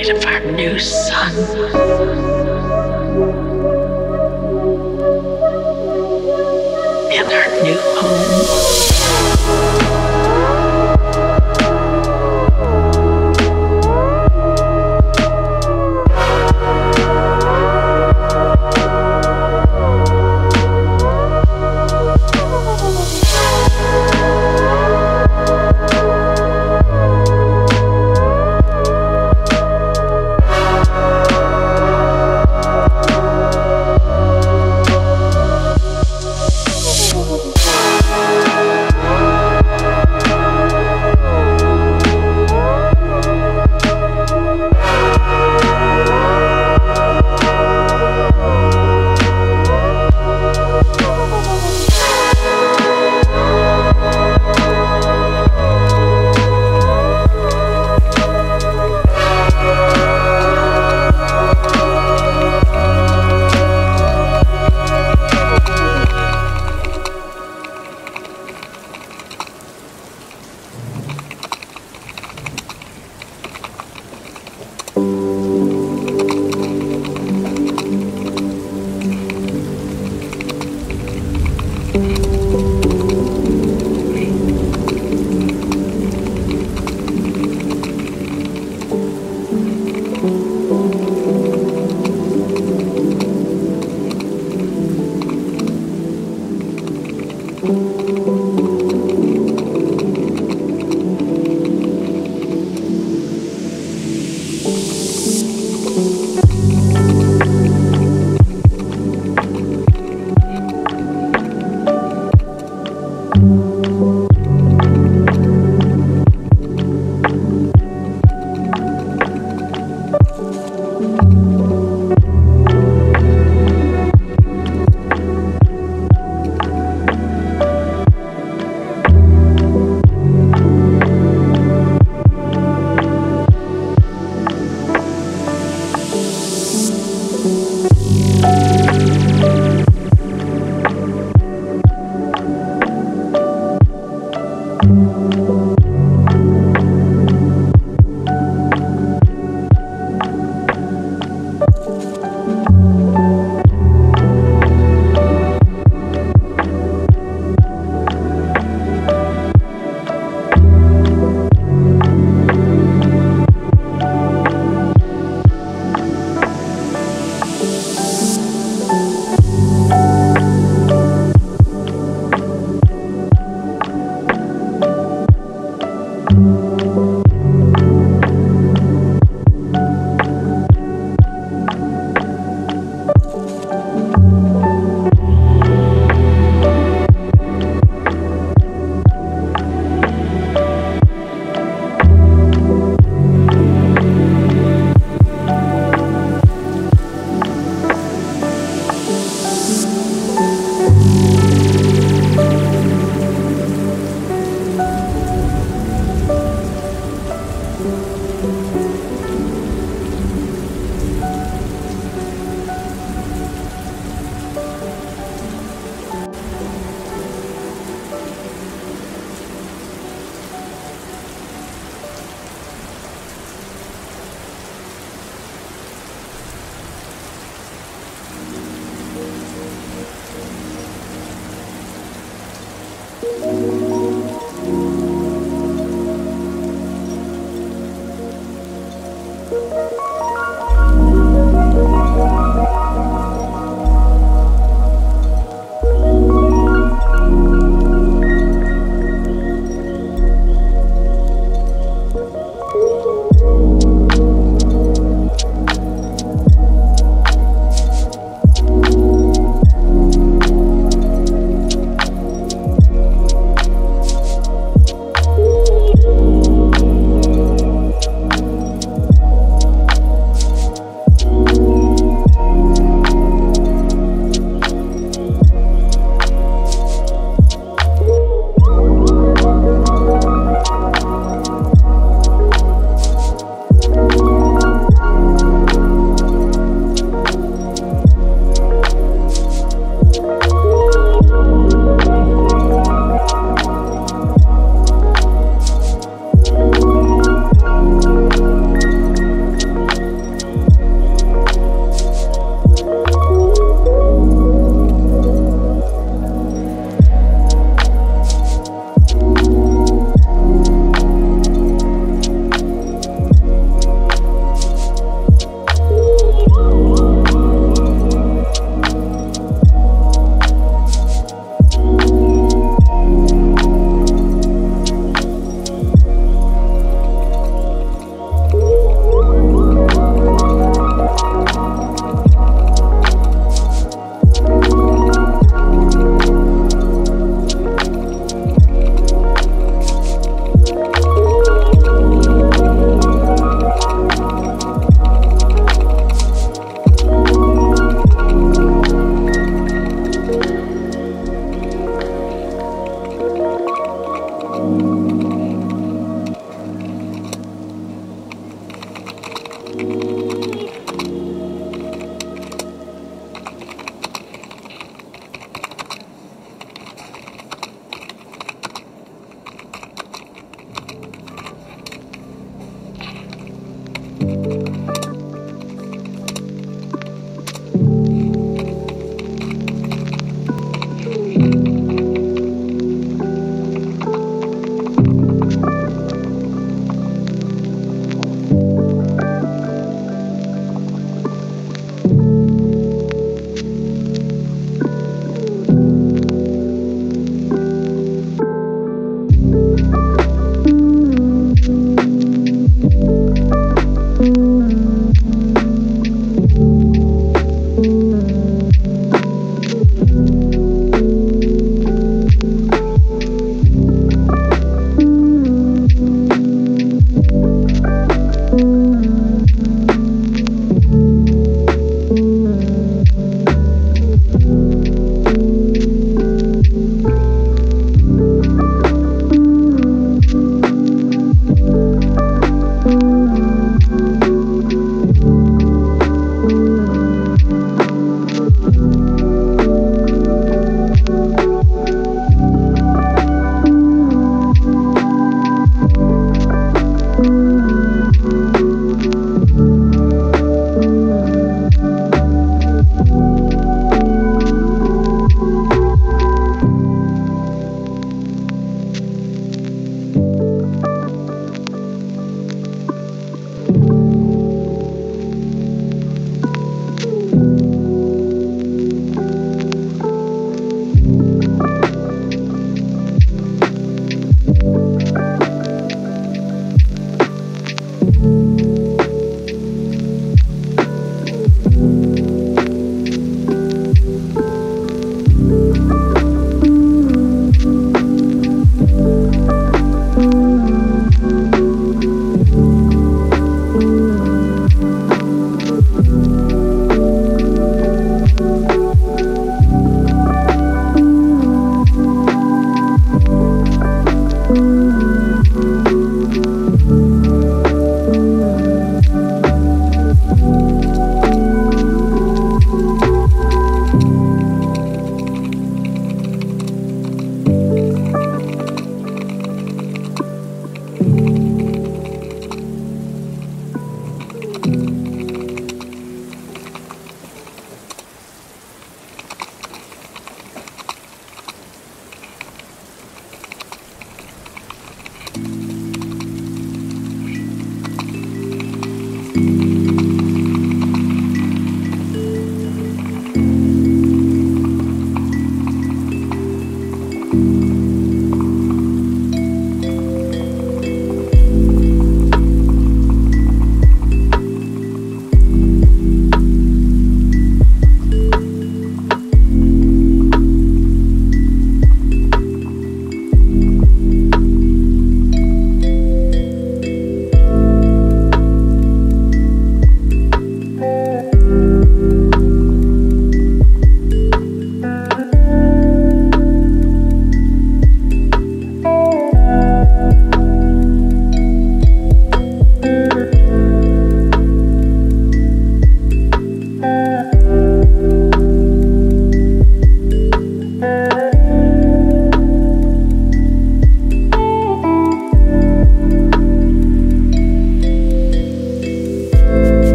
light of our new sun. In our new home.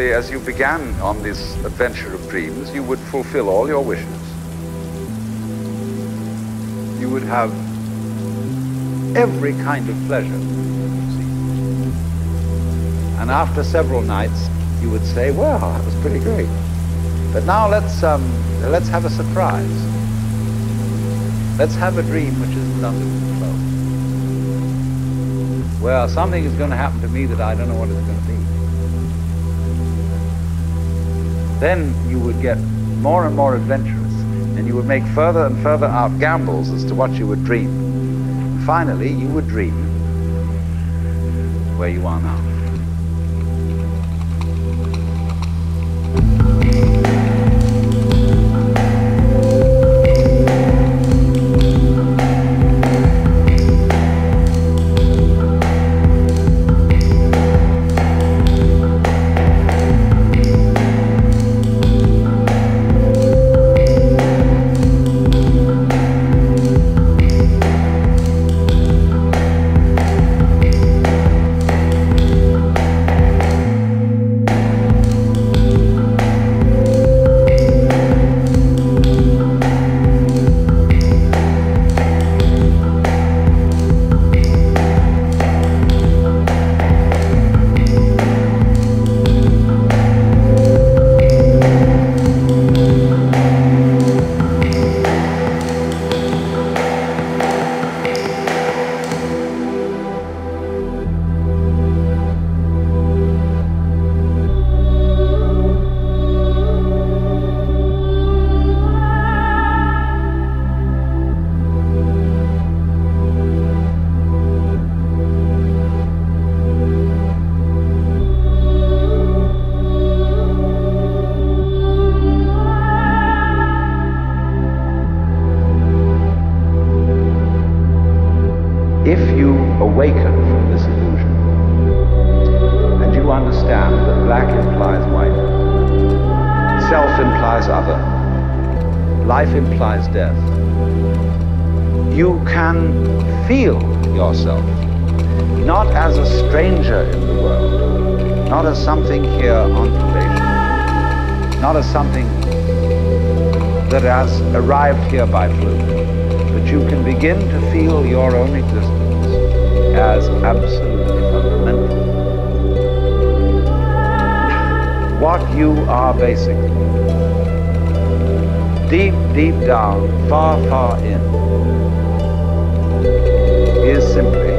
Naturally, as you began on this adventure of dreams, you would fulfill all your wishes. You would have every kind of pleasure. And after several nights, you would say, well, that was pretty great. But now let's, um, let's have a surprise. Let's have a dream which isn't under control. Well, something is going to happen to me that I don't know what it's going to be. Then you would get more and more adventurous, and you would make further and further out gambles as to what you would dream. Finally, you would dream where you are now. Arrived here by fluke, but you can begin to feel your own existence as absolutely fundamental. What you are basically, deep, deep down, far, far in, is simply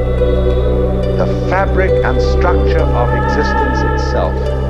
the fabric and structure of existence itself.